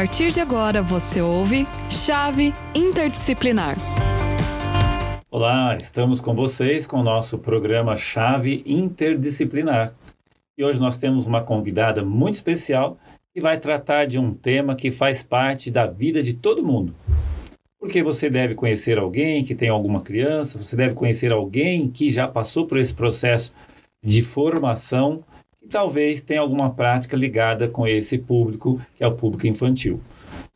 partir de agora você ouve Chave Interdisciplinar. Olá, estamos com vocês com o nosso programa Chave Interdisciplinar. E hoje nós temos uma convidada muito especial que vai tratar de um tema que faz parte da vida de todo mundo. Porque você deve conhecer alguém que tem alguma criança, você deve conhecer alguém que já passou por esse processo de formação e talvez tenha alguma prática ligada com esse público, que é o público infantil.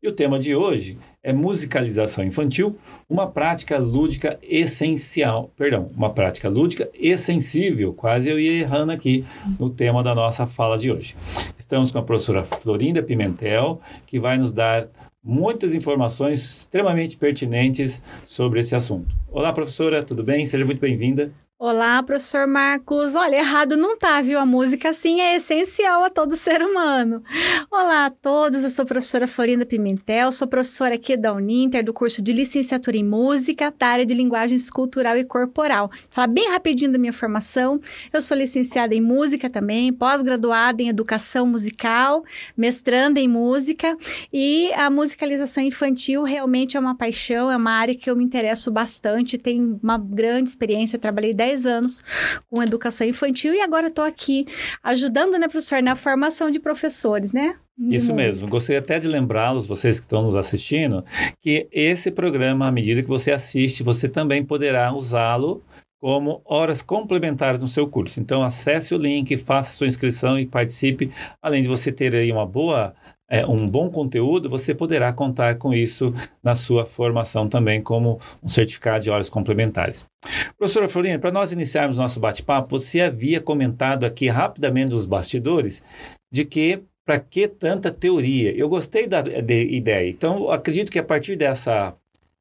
E o tema de hoje é musicalização infantil, uma prática lúdica essencial, perdão, uma prática lúdica exsensível, quase eu ia errando aqui no tema da nossa fala de hoje. Estamos com a professora Florinda Pimentel, que vai nos dar muitas informações extremamente pertinentes sobre esse assunto. Olá, professora, tudo bem? Seja muito bem-vinda. Olá, professor Marcos. Olha, errado não tá, viu? A música, sim, é essencial a todo ser humano. Olá a todos, eu sou a professora Florinda Pimentel, sou professora aqui da Uninter, do curso de licenciatura em música, da área de linguagem escultural e corporal. Vou falar bem rapidinho da minha formação. Eu sou licenciada em música também, pós-graduada em educação musical, mestranda em música e a musicalização infantil realmente é uma paixão, é uma área que eu me interesso bastante, tenho uma grande experiência, trabalhei 10 10 anos com educação infantil e agora estou aqui ajudando, né, professor, na formação de professores, né? Isso mesmo. Gostaria até de lembrá-los, vocês que estão nos assistindo, que esse programa, à medida que você assiste, você também poderá usá-lo como horas complementares no seu curso. Então, acesse o link, faça sua inscrição e participe. Além de você ter aí uma boa é, um bom conteúdo, você poderá contar com isso na sua formação também, como um certificado de horas complementares. Professora Florina, para nós iniciarmos nosso bate-papo, você havia comentado aqui rapidamente nos bastidores de que para que tanta teoria? Eu gostei da ideia. Então, acredito que a partir dessa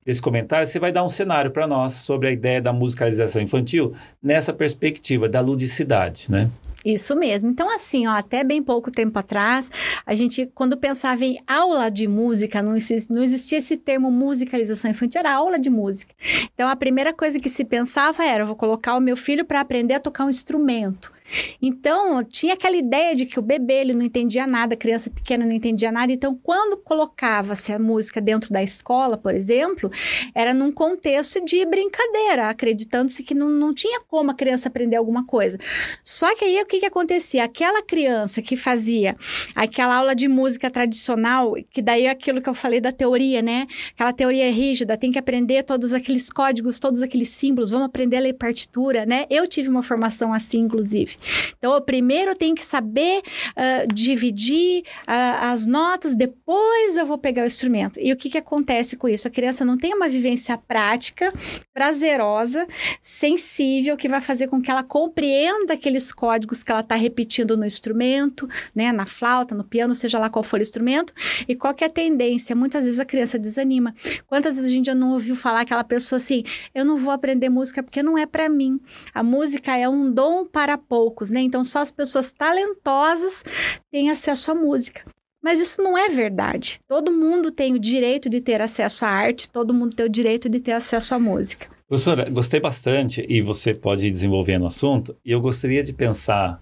desse comentário, você vai dar um cenário para nós sobre a ideia da musicalização infantil nessa perspectiva da ludicidade, né? Isso mesmo. Então, assim, ó, até bem pouco tempo atrás, a gente, quando pensava em aula de música, não existia, não existia esse termo musicalização infantil, era aula de música. Então, a primeira coisa que se pensava era: vou colocar o meu filho para aprender a tocar um instrumento. Então, tinha aquela ideia de que o bebê ele não entendia nada, a criança pequena não entendia nada. Então, quando colocava-se a música dentro da escola, por exemplo, era num contexto de brincadeira, acreditando-se que não, não tinha como a criança aprender alguma coisa. Só que aí o que, que acontecia? Aquela criança que fazia aquela aula de música tradicional, que daí é aquilo que eu falei da teoria, né? Aquela teoria rígida, tem que aprender todos aqueles códigos, todos aqueles símbolos, vamos aprender a ler partitura, né? Eu tive uma formação assim, inclusive. Então, eu primeiro tenho que saber uh, dividir uh, as notas, depois eu vou pegar o instrumento. E o que, que acontece com isso? A criança não tem uma vivência prática, prazerosa, sensível, que vai fazer com que ela compreenda aqueles códigos que ela está repetindo no instrumento, né, na flauta, no piano, seja lá qual for o instrumento. E qual que é a tendência? Muitas vezes a criança desanima. Quantas vezes a gente já não ouviu falar aquela pessoa assim: eu não vou aprender música porque não é para mim. A música é um dom para poucos poucos, né? Então só as pessoas talentosas têm acesso à música. Mas isso não é verdade. Todo mundo tem o direito de ter acesso à arte, todo mundo tem o direito de ter acesso à música. Professora, gostei bastante e você pode ir desenvolvendo o assunto. E eu gostaria de pensar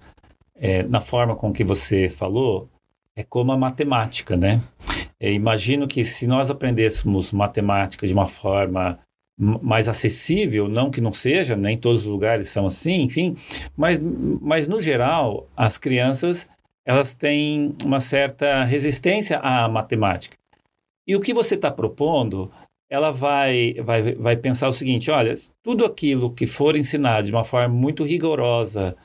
é, na forma com que você falou, é como a matemática, né? É, imagino que se nós aprendêssemos matemática de uma forma mais acessível, não que não seja, nem todos os lugares são assim, enfim, mas, mas no geral, as crianças elas têm uma certa resistência à matemática. E o que você está propondo, ela vai, vai, vai pensar o seguinte: olha, tudo aquilo que for ensinado de uma forma muito rigorosa,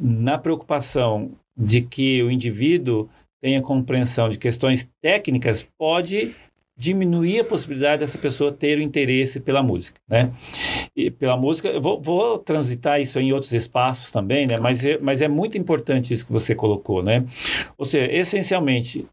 na preocupação de que o indivíduo tenha compreensão de questões técnicas, pode diminuir a possibilidade dessa pessoa ter o interesse pela música, né? E pela música, eu vou, vou transitar isso em outros espaços também, né? Mas é, mas é muito importante isso que você colocou, né? Ou seja, essencialmente,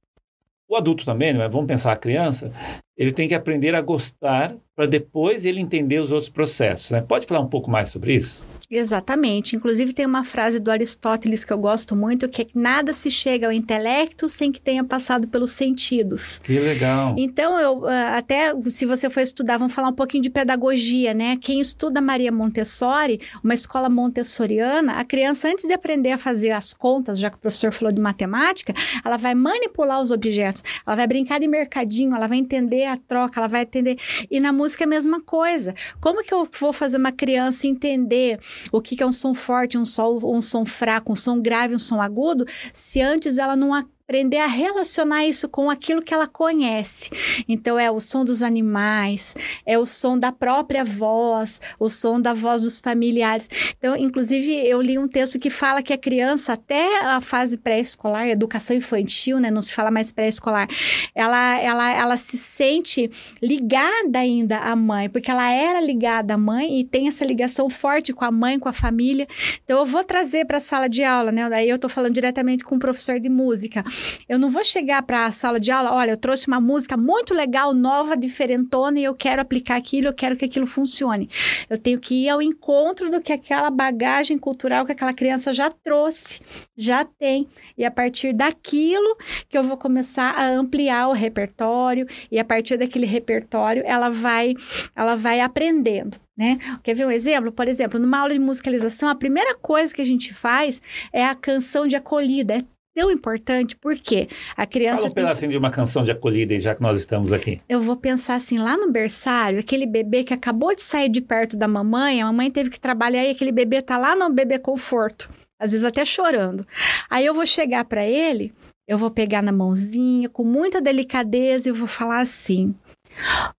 o adulto também, né? vamos pensar a criança, ele tem que aprender a gostar para depois ele entender os outros processos, né? Pode falar um pouco mais sobre isso? Exatamente. Inclusive tem uma frase do Aristóteles que eu gosto muito, que é que nada se chega ao intelecto sem que tenha passado pelos sentidos. Que legal. Então, eu ah, até se você for estudar, vamos falar um pouquinho de pedagogia, né? Quem estuda Maria Montessori, uma escola montessoriana, a criança antes de aprender a fazer as contas, já que o professor falou de matemática, ela vai manipular os objetos, ela vai brincar de mercadinho, ela vai entender a troca, ela vai entender. E na música é a mesma coisa. Como que eu vou fazer uma criança entender o que, que é um som forte, um som, um som fraco, um som grave, um som agudo, se antes ela não aprender a relacionar isso com aquilo que ela conhece. Então é o som dos animais, é o som da própria voz, o som da voz dos familiares. Então, inclusive, eu li um texto que fala que a criança, até a fase pré-escolar, educação infantil, né, não se fala mais pré-escolar, ela, ela, ela se sente ligada ainda à mãe, porque ela era ligada à mãe e tem essa ligação forte com a mãe, com a família. Então, eu vou trazer para a sala de aula, né? Daí eu estou falando diretamente com o professor de música. Eu não vou chegar para a sala de aula, olha, eu trouxe uma música muito legal, nova, diferentona e eu quero aplicar aquilo, eu quero que aquilo funcione. Eu tenho que ir ao encontro do que aquela bagagem cultural que aquela criança já trouxe, já tem. E a partir daquilo que eu vou começar a ampliar o repertório e a partir daquele repertório ela vai ela vai aprendendo. Né? Quer ver um exemplo? Por exemplo, numa aula de musicalização, a primeira coisa que a gente faz é a canção de acolhida. É tão importante porque a criança. Fala um pedacinho que... de uma canção de acolhida, já que nós estamos aqui. Eu vou pensar assim, lá no berçário, aquele bebê que acabou de sair de perto da mamãe, a mamãe teve que trabalhar e aquele bebê tá lá no bebê conforto, às vezes até chorando. Aí eu vou chegar para ele, eu vou pegar na mãozinha com muita delicadeza e eu vou falar assim: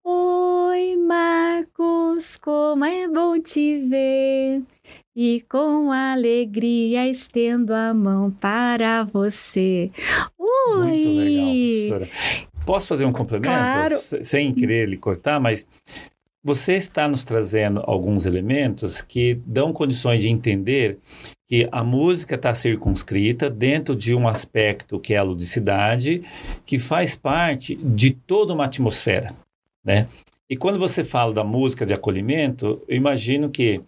Oi, Marcos, como é bom te ver. E com alegria estendo a mão para você. Ui! Muito legal, professora. Posso fazer um complemento? Claro. Sem querer lhe cortar, mas você está nos trazendo alguns elementos que dão condições de entender que a música está circunscrita dentro de um aspecto que é a ludicidade, que faz parte de toda uma atmosfera, né? E quando você fala da música de acolhimento, eu imagino que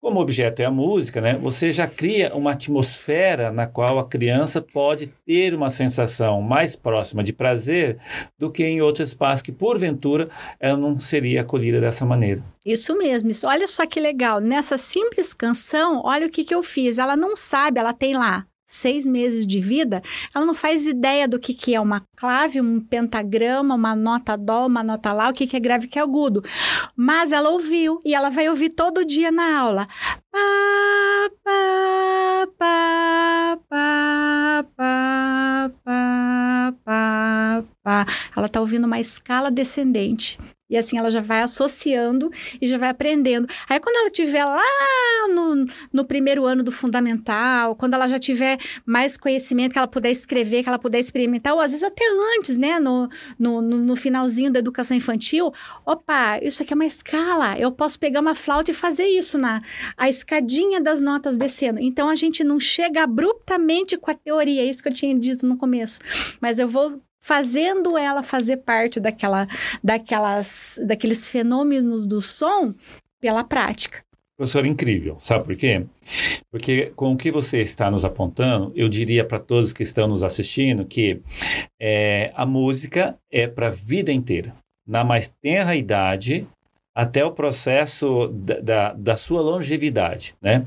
como o objeto é a música, né, você já cria uma atmosfera na qual a criança pode ter uma sensação mais próxima de prazer do que em outro espaço que, porventura, ela não seria acolhida dessa maneira. Isso mesmo. Olha só que legal. Nessa simples canção, olha o que, que eu fiz. Ela não sabe, ela tem lá seis meses de vida, ela não faz ideia do que, que é uma clave, um pentagrama, uma nota dó, uma nota lá, o que, que é grave e que é agudo. Mas ela ouviu e ela vai ouvir todo dia na aula. Pá, pá, pá, pá, pá, pá, pá, pá. Ela está ouvindo uma escala descendente. E assim ela já vai associando e já vai aprendendo. Aí quando ela tiver lá no, no primeiro ano do fundamental, quando ela já tiver mais conhecimento, que ela puder escrever, que ela puder experimentar, ou às vezes até antes, né? No, no, no finalzinho da educação infantil, opa, isso aqui é uma escala. Eu posso pegar uma flauta e fazer isso na a escadinha das notas descendo. Então a gente não chega abruptamente com a teoria, é isso que eu tinha dito no começo. Mas eu vou fazendo ela fazer parte daquela, daquelas, daqueles fenômenos do som pela prática. Professor, incrível. Sabe por quê? Porque com o que você está nos apontando, eu diria para todos que estão nos assistindo que é, a música é para a vida inteira. Na mais tenra idade, até o processo da, da, da sua longevidade, né?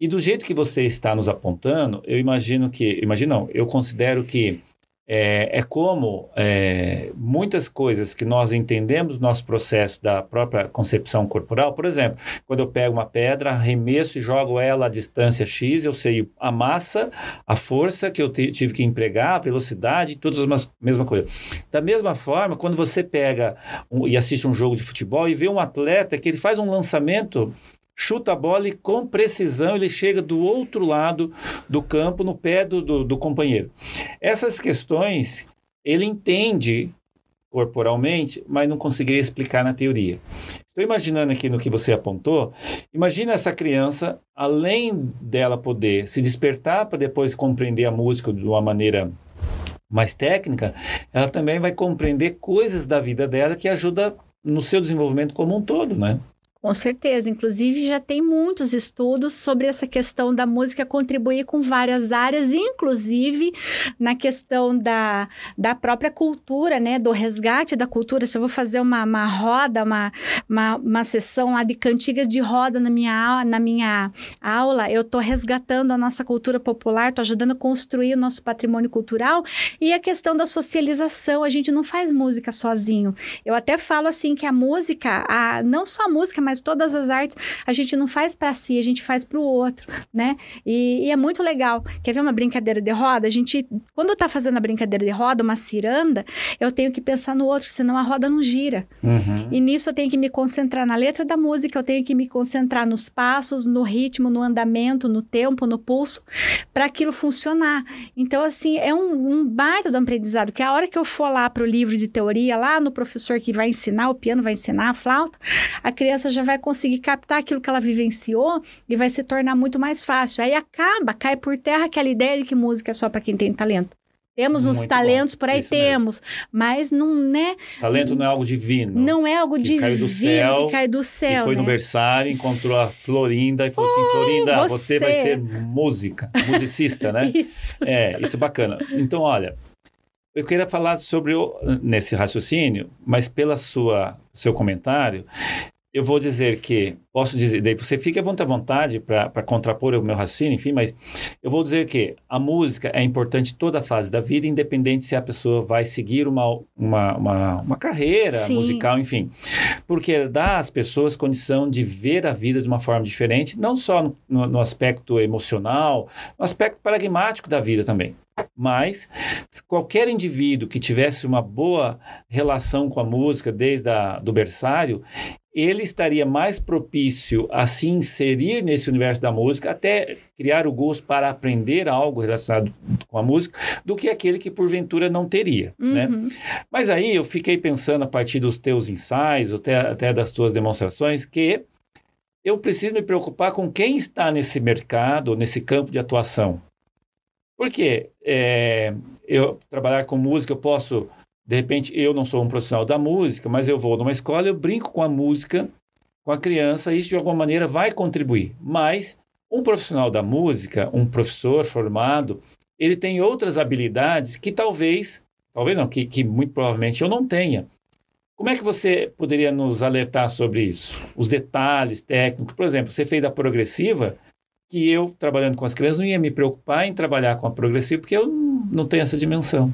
E do jeito que você está nos apontando, eu imagino que, imagino não, eu considero que é, é como é, muitas coisas que nós entendemos no nosso processo da própria concepção corporal. Por exemplo, quando eu pego uma pedra, arremesso e jogo ela à distância X, eu sei a massa, a força que eu tive que empregar, a velocidade, todas as mesma coisa. Da mesma forma, quando você pega um, e assiste um jogo de futebol e vê um atleta que ele faz um lançamento chuta a bola e com precisão ele chega do outro lado do campo, no pé do, do, do companheiro. Essas questões ele entende corporalmente, mas não conseguiria explicar na teoria. Estou imaginando aqui no que você apontou, imagina essa criança, além dela poder se despertar para depois compreender a música de uma maneira mais técnica, ela também vai compreender coisas da vida dela que ajuda no seu desenvolvimento como um todo, né? Com certeza. Inclusive, já tem muitos estudos sobre essa questão da música contribuir com várias áreas, inclusive na questão da, da própria cultura, né? Do resgate da cultura. Se eu vou fazer uma, uma roda, uma, uma, uma sessão lá de cantigas de roda na minha, na minha aula, eu estou resgatando a nossa cultura popular, estou ajudando a construir o nosso patrimônio cultural. E a questão da socialização, a gente não faz música sozinho. Eu até falo assim que a música, a, não só a música, mas todas as artes, a gente não faz para si, a gente faz para o outro, né? E, e, é muito legal. Quer ver uma brincadeira de roda? A gente, quando tá fazendo a brincadeira de roda, uma ciranda, eu tenho que pensar no outro, senão a roda não gira. Uhum. E nisso eu tenho que me concentrar na letra da música, eu tenho que me concentrar nos passos, no ritmo, no andamento, no tempo, no pulso, para aquilo funcionar. Então, assim, é um, um baita do aprendizado, que a hora que eu for lá para o livro de teoria, lá no professor que vai ensinar, o piano vai ensinar, a flauta, a criança já já vai conseguir captar aquilo que ela vivenciou e vai se tornar muito mais fácil. Aí acaba, cai por terra aquela ideia de que música é só para quem tem talento. Temos uns talentos bom. por aí, Isso temos. Mesmo. Mas não, né? Talento não é algo divino. Não é algo divino cai do céu, que cai do céu. Foi né? no berçário, encontrou a Florinda e falou assim: Florinda, você... você vai ser música, musicista, né? isso. É, isso é bacana. Então, olha, eu queria falar sobre o, nesse raciocínio, mas pela sua seu comentário, eu vou dizer que, posso dizer, daí você fica à vontade para contrapor o meu raciocínio, enfim, mas eu vou dizer que a música é importante toda a fase da vida, independente se a pessoa vai seguir uma, uma, uma, uma carreira Sim. musical, enfim. Porque dá às pessoas condição de ver a vida de uma forma diferente, não só no, no, no aspecto emocional, no aspecto pragmático da vida também. Mas qualquer indivíduo que tivesse uma boa relação com a música desde a, do berçário, ele estaria mais propício a se inserir nesse universo da música, até criar o gosto para aprender algo relacionado com a música, do que aquele que porventura não teria, né? uhum. né? Mas aí eu fiquei pensando a partir dos teus ensaios, até, até das tuas demonstrações, que eu preciso me preocupar com quem está nesse mercado, nesse campo de atuação. Porque é, eu trabalhar com música, eu posso de repente, eu não sou um profissional da música, mas eu vou numa escola, eu brinco com a música, com a criança, isso de alguma maneira vai contribuir. Mas um profissional da música, um professor formado, ele tem outras habilidades que talvez, talvez não, que, que muito provavelmente eu não tenha. Como é que você poderia nos alertar sobre isso? Os detalhes técnicos. Por exemplo, você fez a progressiva, que eu, trabalhando com as crianças, não ia me preocupar em trabalhar com a progressiva, porque eu não tenho essa dimensão.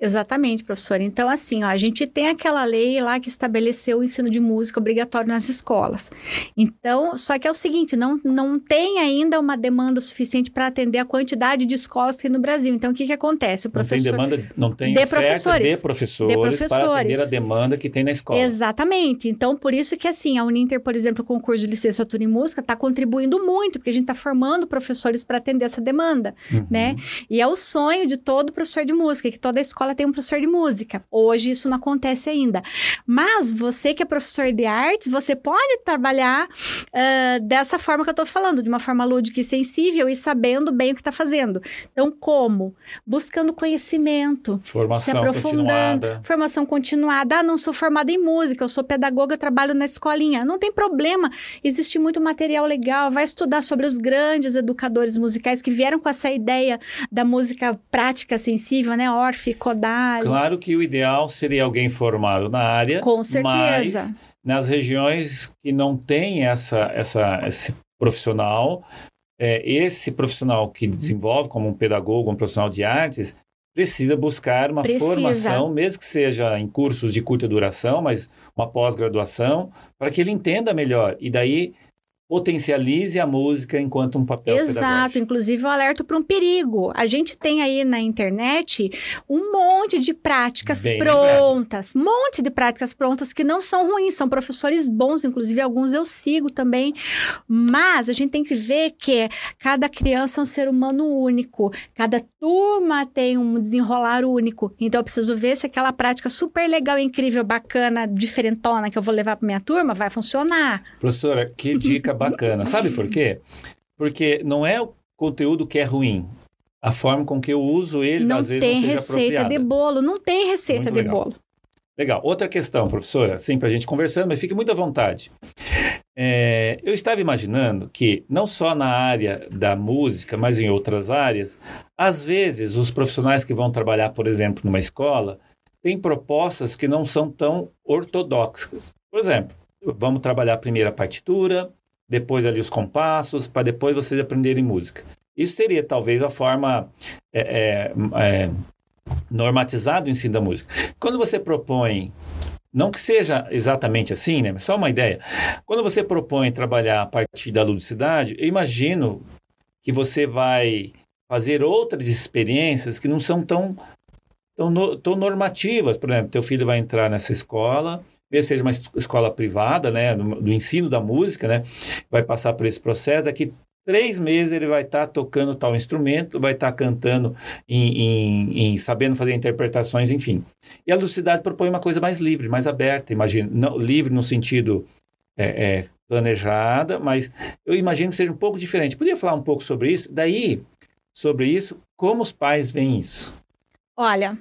Exatamente, professora. Então, assim, ó, a gente tem aquela lei lá que estabeleceu o ensino de música obrigatório nas escolas. Então, só que é o seguinte, não, não tem ainda uma demanda suficiente para atender a quantidade de escolas que tem no Brasil. Então, o que, que acontece? O professor... Não tem demanda, não tem de professores. de professores, de professores para atender a demanda que tem na escola. Exatamente. Então, por isso que, assim, a Uninter, por exemplo, o concurso de licenciatura em música está contribuindo muito, porque a gente está formando professores para atender essa demanda, uhum. né? E é o sonho de todo professor de música, que toda escola escola tem um professor de música. Hoje isso não acontece ainda. Mas você que é professor de artes, você pode trabalhar uh, dessa forma que eu estou falando, de uma forma lúdica e sensível e sabendo bem o que está fazendo. Então, como? Buscando conhecimento, formação se aprofundando, continuada. formação continuada. Ah, não sou formada em música, eu sou pedagoga, eu trabalho na escolinha. Não tem problema, existe muito material legal. Vai estudar sobre os grandes educadores musicais que vieram com essa ideia da música prática sensível, né? Orfe, Claro que o ideal seria alguém formado na área. Com certeza. Mas nas regiões que não tem essa, essa, esse profissional, é, esse profissional que desenvolve como um pedagogo, um profissional de artes, precisa buscar uma precisa. formação, mesmo que seja em cursos de curta duração, mas uma pós-graduação, para que ele entenda melhor. E daí potencialize a música enquanto um papel Exato, pedagógico. inclusive eu alerto para um perigo. A gente tem aí na internet um monte de práticas Bem prontas, lembrado. monte de práticas prontas que não são ruins, são professores bons, inclusive alguns eu sigo também, mas a gente tem que ver que cada criança é um ser humano único, cada turma tem um desenrolar único. Então eu preciso ver se aquela prática super legal, incrível, bacana, diferentona que eu vou levar para minha turma vai funcionar. Professora, que dica bacana. Sabe por quê? Porque não é o conteúdo que é ruim. A forma com que eu uso ele, não às vezes, tem não receita apropriada. de bolo, não tem receita muito de legal. bolo. Legal. Outra questão, professora, sim, para a gente conversando, mas fique muito à vontade. É, eu estava imaginando que, não só na área da música, mas em outras áreas, às vezes os profissionais que vão trabalhar, por exemplo, numa escola, têm propostas que não são tão ortodoxas. Por exemplo, vamos trabalhar primeiro a partitura, depois ali os compassos, para depois vocês aprenderem música. Isso seria talvez a forma é, é, é, normatizada do ensino da música. Quando você propõe não que seja exatamente assim, né? Só uma ideia. Quando você propõe trabalhar a partir da ludicidade, eu imagino que você vai fazer outras experiências que não são tão, tão, tão normativas. Por exemplo, teu filho vai entrar nessa escola, mesmo seja uma escola privada, né, do, do, ensino da música, né, vai passar por esse processo. Daqui três meses ele vai estar tá tocando tal instrumento, vai estar tá cantando, em, em, em, sabendo fazer interpretações, enfim. E a lucidade propõe uma coisa mais livre, mais aberta, imagino. Não, livre no sentido é, é, planejada, mas eu imagino que seja um pouco diferente. Podia falar um pouco sobre isso? Daí, sobre isso, como os pais veem isso? Olha,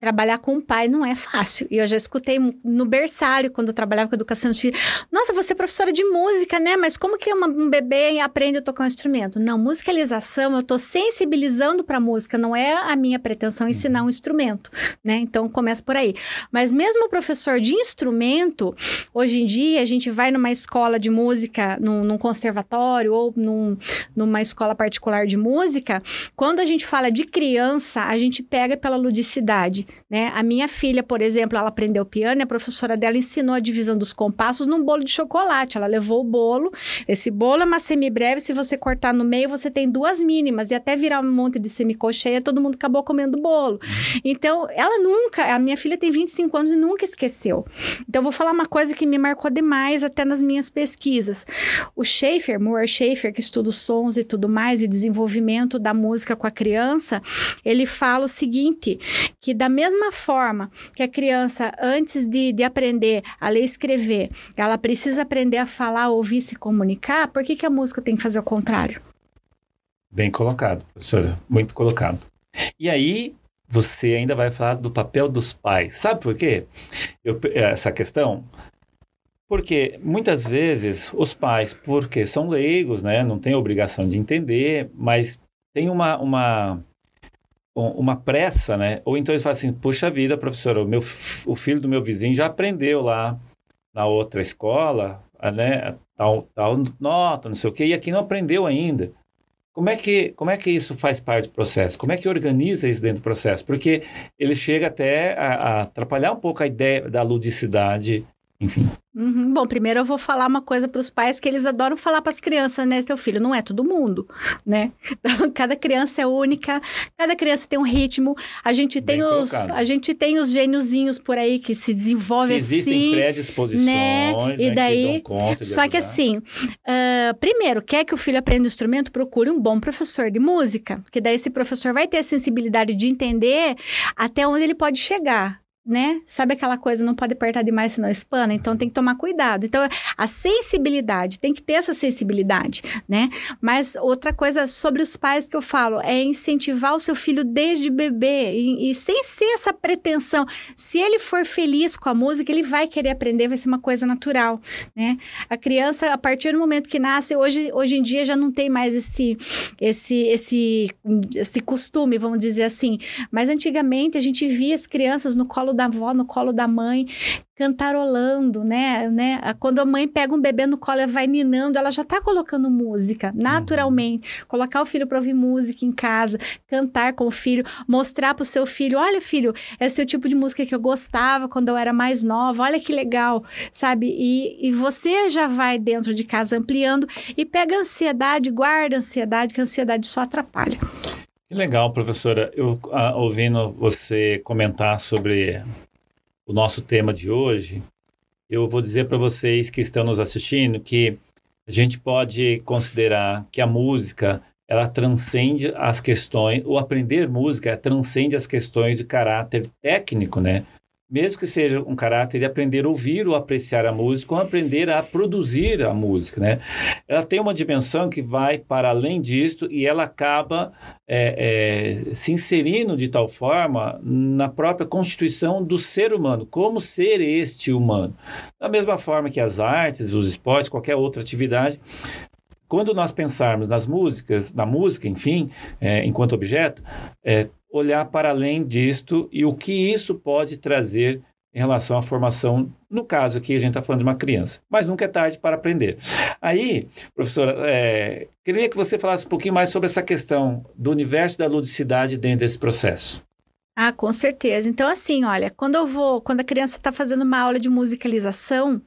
Trabalhar com o pai não é fácil. E eu já escutei no berçário, quando eu trabalhava com educação de Nossa, você é professora de música, né? Mas como que uma, um bebê aprende a tocar um instrumento? Não, musicalização, eu estou sensibilizando para a música. Não é a minha pretensão ensinar um instrumento, né? Então, começa por aí. Mas mesmo o professor de instrumento, hoje em dia, a gente vai numa escola de música, num, num conservatório ou num, numa escola particular de música, quando a gente fala de criança, a gente pega pela ludicidade. Né? A minha filha, por exemplo, ela aprendeu piano e a professora dela ensinou a divisão dos compassos num bolo de chocolate. Ela levou o bolo, esse bolo é uma semibreve, se você cortar no meio, você tem duas mínimas, e até virar um monte de semicolcheia, todo mundo acabou comendo bolo. Então, ela nunca, a minha filha tem 25 anos e nunca esqueceu. Então, eu vou falar uma coisa que me marcou demais até nas minhas pesquisas. O Schaefer, Moore Schaefer, que estuda sons e tudo mais, e desenvolvimento da música com a criança, ele fala o seguinte, que da mesma forma que a criança, antes de, de aprender a ler e escrever, ela precisa aprender a falar, ouvir, se comunicar, por que, que a música tem que fazer o contrário? Bem colocado, professora. Muito colocado. E aí, você ainda vai falar do papel dos pais. Sabe por quê? Eu, essa questão? Porque muitas vezes os pais, porque são leigos, né, não têm obrigação de entender, mas tem uma, uma uma pressa, né? Ou então eles falam assim, puxa vida, professor, o, meu, o filho do meu vizinho já aprendeu lá na outra escola, né? Tal, tal nota, não sei o quê, e aqui não aprendeu ainda. Como é, que, como é que isso faz parte do processo? Como é que organiza isso dentro do processo? Porque ele chega até a, a atrapalhar um pouco a ideia da ludicidade, enfim. Uhum. Bom, primeiro eu vou falar uma coisa para os pais que eles adoram falar para as crianças, né? Seu filho não é todo mundo, né? Então, cada criança é única, cada criança tem um ritmo. A gente tem os, colocado. a gente tem os gêniozinhos por aí que se desenvolvem que existem assim, predisposições, né? E né, daí, que só ajudar. que assim, uh, primeiro, quer que o filho aprenda o instrumento, procure um bom professor de música, que daí esse professor vai ter a sensibilidade de entender até onde ele pode chegar né? Sabe aquela coisa, não pode apertar demais senão espana? Então tem que tomar cuidado. Então a sensibilidade, tem que ter essa sensibilidade, né? Mas outra coisa sobre os pais que eu falo é incentivar o seu filho desde bebê e, e sem ser essa pretensão. Se ele for feliz com a música, ele vai querer aprender, vai ser uma coisa natural, né? A criança, a partir do momento que nasce, hoje, hoje em dia já não tem mais esse, esse, esse, esse costume, vamos dizer assim. Mas antigamente a gente via as crianças no colo da avó, no colo da mãe, cantarolando, né? né? Quando a mãe pega um bebê no colo e vai ninando, ela já tá colocando música, naturalmente. Uhum. Colocar o filho para ouvir música em casa, cantar com o filho, mostrar pro seu filho: olha, filho, esse é o tipo de música que eu gostava quando eu era mais nova, olha que legal, sabe? E, e você já vai dentro de casa ampliando e pega ansiedade, guarda ansiedade, que a ansiedade só atrapalha. Que legal, professora. Eu ah, ouvindo você comentar sobre o nosso tema de hoje, eu vou dizer para vocês que estão nos assistindo que a gente pode considerar que a música ela transcende as questões, o aprender música transcende as questões de caráter técnico, né? Mesmo que seja um caráter de aprender a ouvir ou apreciar a música, ou aprender a produzir a música, né? Ela tem uma dimensão que vai para além disto e ela acaba é, é, se inserindo de tal forma na própria constituição do ser humano, como ser este humano. Da mesma forma que as artes, os esportes, qualquer outra atividade, quando nós pensarmos nas músicas, na música, enfim, é, enquanto objeto, é, olhar para além disto e o que isso pode trazer em relação à formação, no caso aqui a gente está falando de uma criança, mas nunca é tarde para aprender. Aí, professora, é, queria que você falasse um pouquinho mais sobre essa questão do universo da ludicidade dentro desse processo. Ah, com certeza. Então, assim, olha, quando eu vou, quando a criança está fazendo uma aula de musicalização,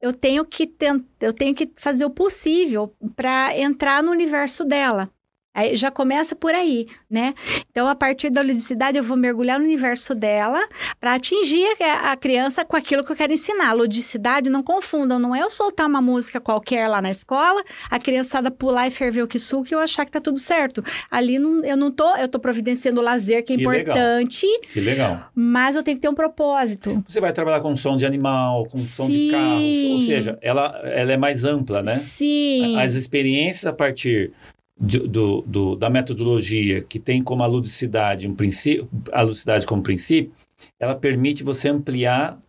eu tenho que tentar, eu tenho que fazer o possível para entrar no universo dela. Aí já começa por aí, né? Então, a partir da ludicidade, eu vou mergulhar no universo dela para atingir a criança com aquilo que eu quero ensinar. Ludicidade, não confundam, não é eu soltar uma música qualquer lá na escola, a criançada pular e ferver o que suco e eu achar que tá tudo certo. Ali não, eu não tô, eu tô providenciando o lazer, que é que importante. Legal. Que legal. Mas eu tenho que ter um propósito. Você vai trabalhar com som de animal, com Sim. som de carro, ou seja, ela, ela é mais ampla, né? Sim. As experiências a partir do, do, da metodologia que tem como a ludicidade um princípio, a ludicidade como princípio, ela permite você ampliar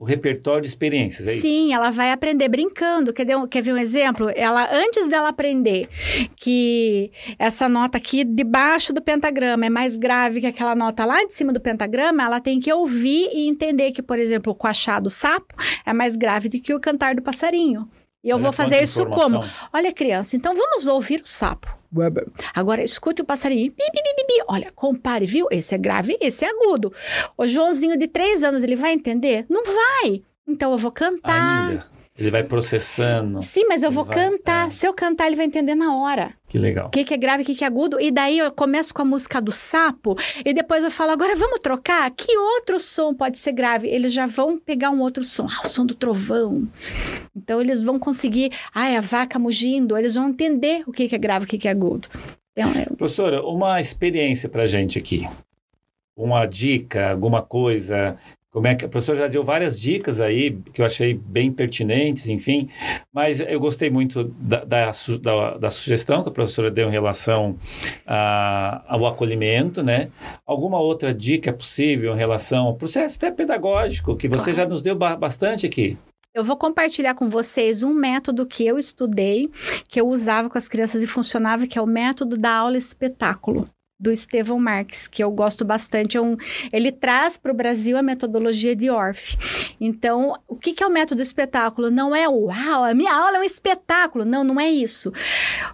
o repertório de experiências, é Sim, ela vai aprender brincando. Quer, um, quer ver um exemplo? Ela, antes dela aprender que essa nota aqui debaixo do pentagrama é mais grave que aquela nota lá de cima do pentagrama, ela tem que ouvir e entender que, por exemplo, o coachar do sapo é mais grave do que o cantar do passarinho. E eu Olha vou fazer isso como? Olha, criança, então vamos ouvir o sapo. Agora escute o passarinho. Bi, bi, bi, bi, Olha, compare, viu? Esse é grave, esse é agudo. O Joãozinho de três anos, ele vai entender? Não vai. Então eu vou cantar. Ainda. Ele vai processando. Sim, mas eu vou vai, cantar. É. Se eu cantar, ele vai entender na hora. Que legal. O que, que, é grave, o que, que, é agudo. E daí eu começo com a música do sapo. E depois eu falo, agora vamos trocar? Que outro som pode ser grave? Eles já vão pegar um outro som. Ah, o som do trovão. Então eles vão conseguir. Ah, é a vaca mugindo. Eles vão entender o que, que é grave, o que, que é agudo. Então, é... Professora, uma experiência pra gente aqui uma dica, alguma coisa como é que a professora já deu várias dicas aí que eu achei bem pertinentes, enfim, mas eu gostei muito da, da, da, da sugestão que a professora deu em relação a, ao acolhimento, né? Alguma outra dica possível em relação ao processo até pedagógico que você claro. já nos deu bastante aqui? Eu vou compartilhar com vocês um método que eu estudei, que eu usava com as crianças e funcionava, que é o método da aula espetáculo do Estevão Marques, que eu gosto bastante. É um, ele traz para o Brasil a metodologia de Orff. Então, o que, que é o método espetáculo? Não é uau, a minha aula é um espetáculo. Não, não é isso.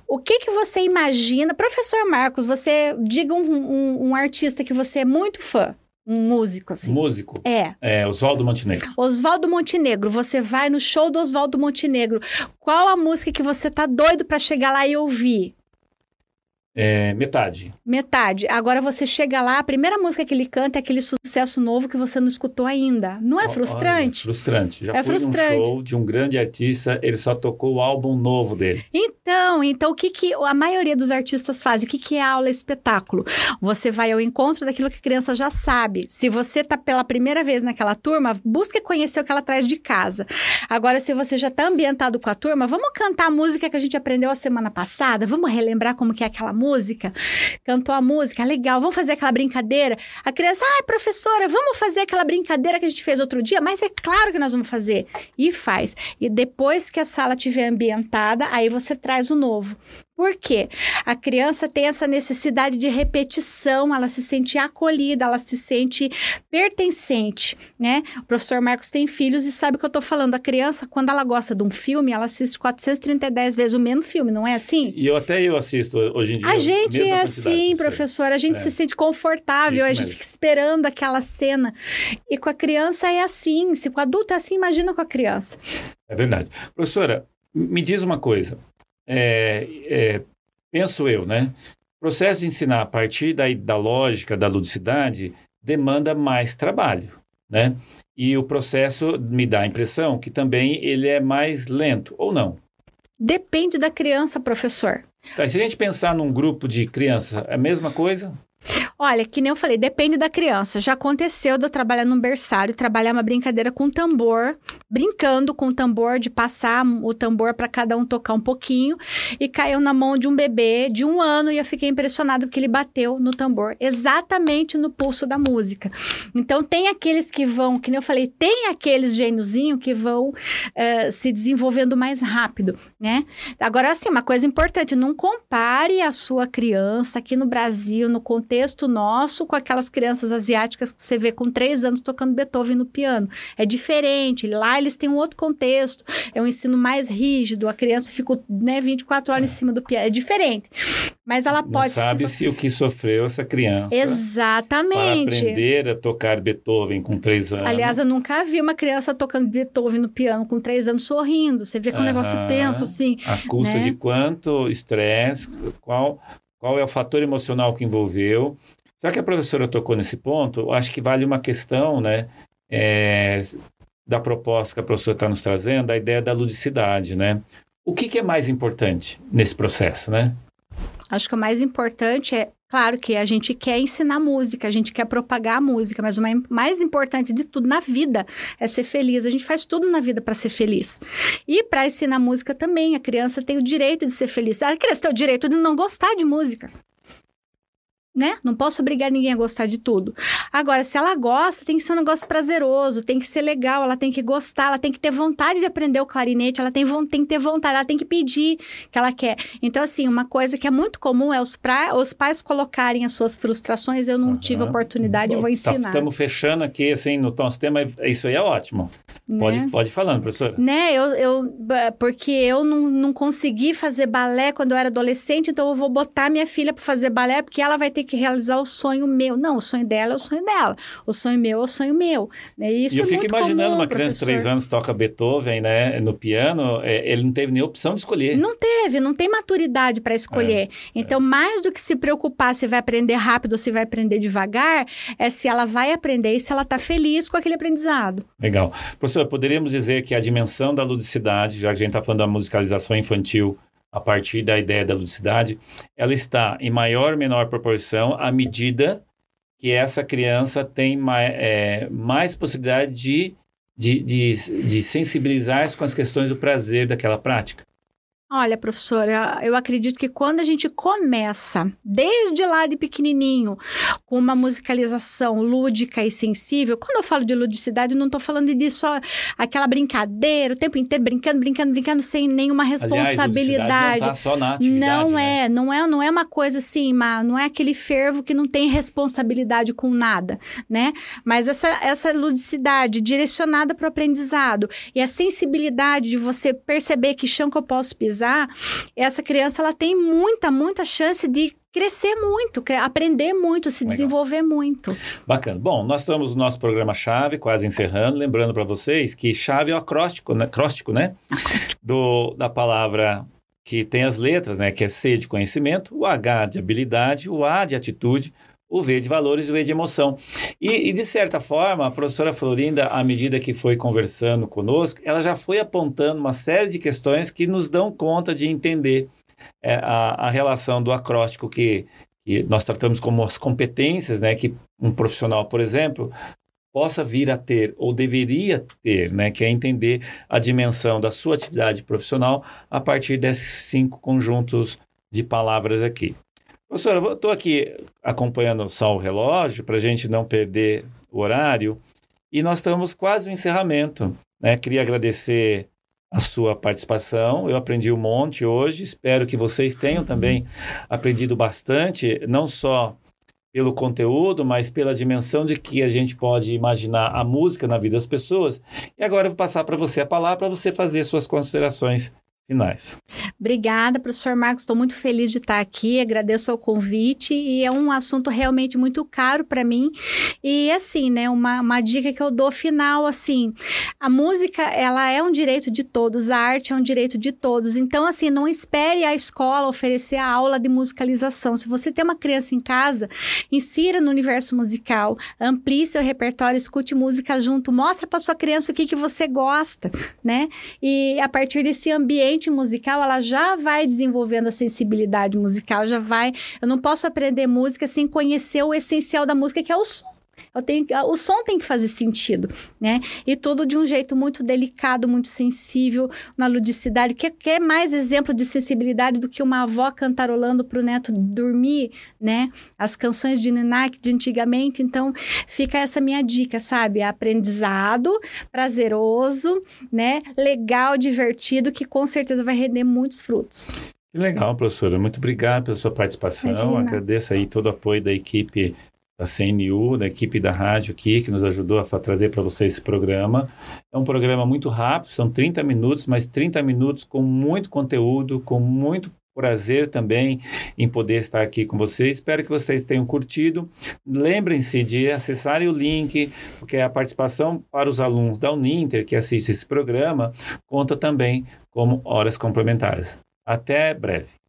O que, que você imagina? Professor Marcos, você diga um, um, um artista que você é muito fã. Um músico, assim. Músico? É. É, Oswaldo Montenegro. Oswaldo Montenegro. Você vai no show do Oswaldo Montenegro. Qual a música que você tá doido para chegar lá e ouvir? É, metade. Metade. Agora você chega lá, a primeira música que ele canta é aquele sucesso novo que você não escutou ainda. Não é frustrante? Olha, frustrante. Já é fui frustrante. num show de um grande artista, ele só tocou o álbum novo dele. Então, então o que, que a maioria dos artistas faz? O que, que é aula espetáculo? Você vai ao encontro daquilo que a criança já sabe. Se você está pela primeira vez naquela turma, busque conhecer o que ela traz de casa. Agora, se você já está ambientado com a turma, vamos cantar a música que a gente aprendeu a semana passada? Vamos relembrar como que é aquela música? Música, cantou a música, legal, vamos fazer aquela brincadeira. A criança, ai, professora, vamos fazer aquela brincadeira que a gente fez outro dia? Mas é claro que nós vamos fazer. E faz. E depois que a sala estiver ambientada, aí você traz o novo. Por quê? A criança tem essa necessidade de repetição, ela se sente acolhida, ela se sente pertencente, né? O professor Marcos tem filhos e sabe o que eu tô falando. A criança, quando ela gosta de um filme, ela assiste 430 vezes o mesmo filme, não é assim? E eu até eu assisto hoje em dia. A gente é assim, professor, a gente é. se sente confortável, Isso a gente mesmo. fica esperando aquela cena. E com a criança é assim, se com o adulto é assim, imagina com a criança. É verdade. Professora, me diz uma coisa é, é, penso eu, né? O processo de ensinar a partir da, da lógica, da ludicidade, demanda mais trabalho, né? E o processo me dá a impressão que também ele é mais lento, ou não? Depende da criança, professor. Tá, se a gente pensar num grupo de criança, é a mesma coisa? Olha, que nem eu falei, depende da criança. Já aconteceu de eu trabalhar num berçário, trabalhar uma brincadeira com tambor, brincando com o tambor, de passar o tambor para cada um tocar um pouquinho, e caiu na mão de um bebê de um ano e eu fiquei impressionada porque ele bateu no tambor, exatamente no pulso da música. Então, tem aqueles que vão, que nem eu falei, tem aqueles gêniozinhos que vão uh, se desenvolvendo mais rápido, né? Agora, assim, uma coisa importante, não compare a sua criança aqui no Brasil, no contexto nosso, com aquelas crianças asiáticas que você vê com três anos tocando Beethoven no piano. É diferente, lá eles têm um outro contexto, é um ensino mais rígido, a criança fica né, 24 horas é. em cima do piano, é diferente. Mas ela pode... Não sabe-se o que sofreu essa criança. Exatamente. Aprender a tocar Beethoven com três anos. Aliás, eu nunca vi uma criança tocando Beethoven no piano com três anos sorrindo. Você vê que é um negócio tenso, assim. A custa né? de quanto estresse, qual, qual é o fator emocional que envolveu. Já que a professora tocou nesse ponto, acho que vale uma questão, né? É, da proposta que a professora está nos trazendo, a ideia da ludicidade, né? O que, que é mais importante nesse processo, né? Acho que o mais importante é, claro que a gente quer ensinar música, a gente quer propagar a música, mas o mais importante de tudo na vida é ser feliz. A gente faz tudo na vida para ser feliz. E para ensinar música também, a criança tem o direito de ser feliz. A criança tem o direito de não gostar de música né? Não posso obrigar ninguém a gostar de tudo. Agora, se ela gosta, tem que ser um negócio prazeroso, tem que ser legal, ela tem que gostar, ela tem que ter vontade de aprender o clarinete, ela tem, tem que ter vontade, ela tem que pedir que ela quer. Então, assim, uma coisa que é muito comum é os, pra, os pais colocarem as suas frustrações. Eu não uhum. tive oportunidade, eu vou tá, ensinar. Estamos tá, fechando aqui, assim, no nosso tema, isso aí é ótimo. Né? Pode, pode ir falando, professora. Né, eu, eu, porque eu não, não consegui fazer balé quando eu era adolescente, então eu vou botar minha filha para fazer balé, porque ela vai ter que realizar o sonho meu. Não, o sonho dela é o sonho dela. O sonho meu é o sonho meu. Né? Isso e eu é fico imaginando comum, uma criança de três anos toca Beethoven, né, no piano, é, ele não teve nem opção de escolher. Não teve, não tem maturidade para escolher. É, então, é. mais do que se preocupar se vai aprender rápido ou se vai aprender devagar, é se ela vai aprender e se ela está feliz com aquele aprendizado. Legal. Professora, poderíamos dizer que a dimensão da ludicidade, já que a gente está falando da musicalização infantil, a partir da ideia da ludicidade, ela está em maior ou menor proporção à medida que essa criança tem mais, é, mais possibilidade de, de, de, de sensibilizar-se com as questões do prazer daquela prática. Olha, professora, eu acredito que quando a gente começa, desde lá de pequenininho, com uma musicalização lúdica e sensível, quando eu falo de ludicidade, eu não estou falando de só aquela brincadeira, o tempo inteiro brincando, brincando, brincando, sem nenhuma responsabilidade. Aliás, não tá só na atividade, Não né? é, não é, não é uma coisa assim, uma, não é aquele fervo que não tem responsabilidade com nada, né? Mas essa, essa ludicidade direcionada para o aprendizado e a sensibilidade de você perceber que chão que eu posso pisar, essa criança ela tem muita, muita chance de crescer muito, aprender muito, se Legal. desenvolver muito. Bacana. Bom, nós estamos no nosso programa chave, quase encerrando, lembrando para vocês que chave é o acróstico, né? Acróstico, né? Acróstico. Do, da palavra que tem as letras, né? Que é C de conhecimento, o H de habilidade, o A de atitude, o V de valores e o E de emoção. E, e, de certa forma, a professora Florinda, à medida que foi conversando conosco, ela já foi apontando uma série de questões que nos dão conta de entender é, a, a, relação do acróstico que, que, nós tratamos como as competências, né, que um profissional, por exemplo, possa vir a ter ou deveria ter, né, que é entender a dimensão da sua atividade profissional a partir desses cinco conjuntos de palavras aqui. Professora, eu estou aqui acompanhando só o relógio para a gente não perder o horário e nós estamos quase no encerramento. Né? Queria agradecer a sua participação. Eu aprendi um monte hoje. Espero que vocês tenham também aprendido bastante, não só pelo conteúdo, mas pela dimensão de que a gente pode imaginar a música na vida das pessoas. E agora eu vou passar para você a palavra para você fazer suas considerações finais. Obrigada, professor Marcos. Estou muito feliz de estar aqui. Agradeço o convite e é um assunto realmente muito caro para mim. E assim, né, uma, uma dica que eu dou final, assim, a música ela é um direito de todos, a arte é um direito de todos. Então, assim, não espere a escola oferecer a aula de musicalização. Se você tem uma criança em casa, insira no universo musical, amplie seu repertório, escute música junto, mostra para sua criança o que que você gosta, né? E a partir desse ambiente musical, ela já vai desenvolvendo a sensibilidade musical, já vai. Eu não posso aprender música sem conhecer o essencial da música, que é o som. Eu tenho, o som tem que fazer sentido, né? E tudo de um jeito muito delicado, muito sensível, na ludicidade. Que, que é mais exemplo de sensibilidade do que uma avó cantarolando para o neto dormir, né? As canções de Ninak de antigamente. Então, fica essa minha dica, sabe? Aprendizado, prazeroso, né? Legal, divertido, que com certeza vai render muitos frutos. Que legal, professora. Muito obrigado pela sua participação. Imagina. Agradeço aí todo o apoio da equipe da CNU, da equipe da rádio aqui, que nos ajudou a trazer para vocês esse programa. É um programa muito rápido, são 30 minutos, mas 30 minutos com muito conteúdo, com muito prazer também em poder estar aqui com vocês. Espero que vocês tenham curtido. Lembrem-se de acessarem o link, porque a participação para os alunos da Uninter que assistem esse programa conta também como horas complementares. Até breve.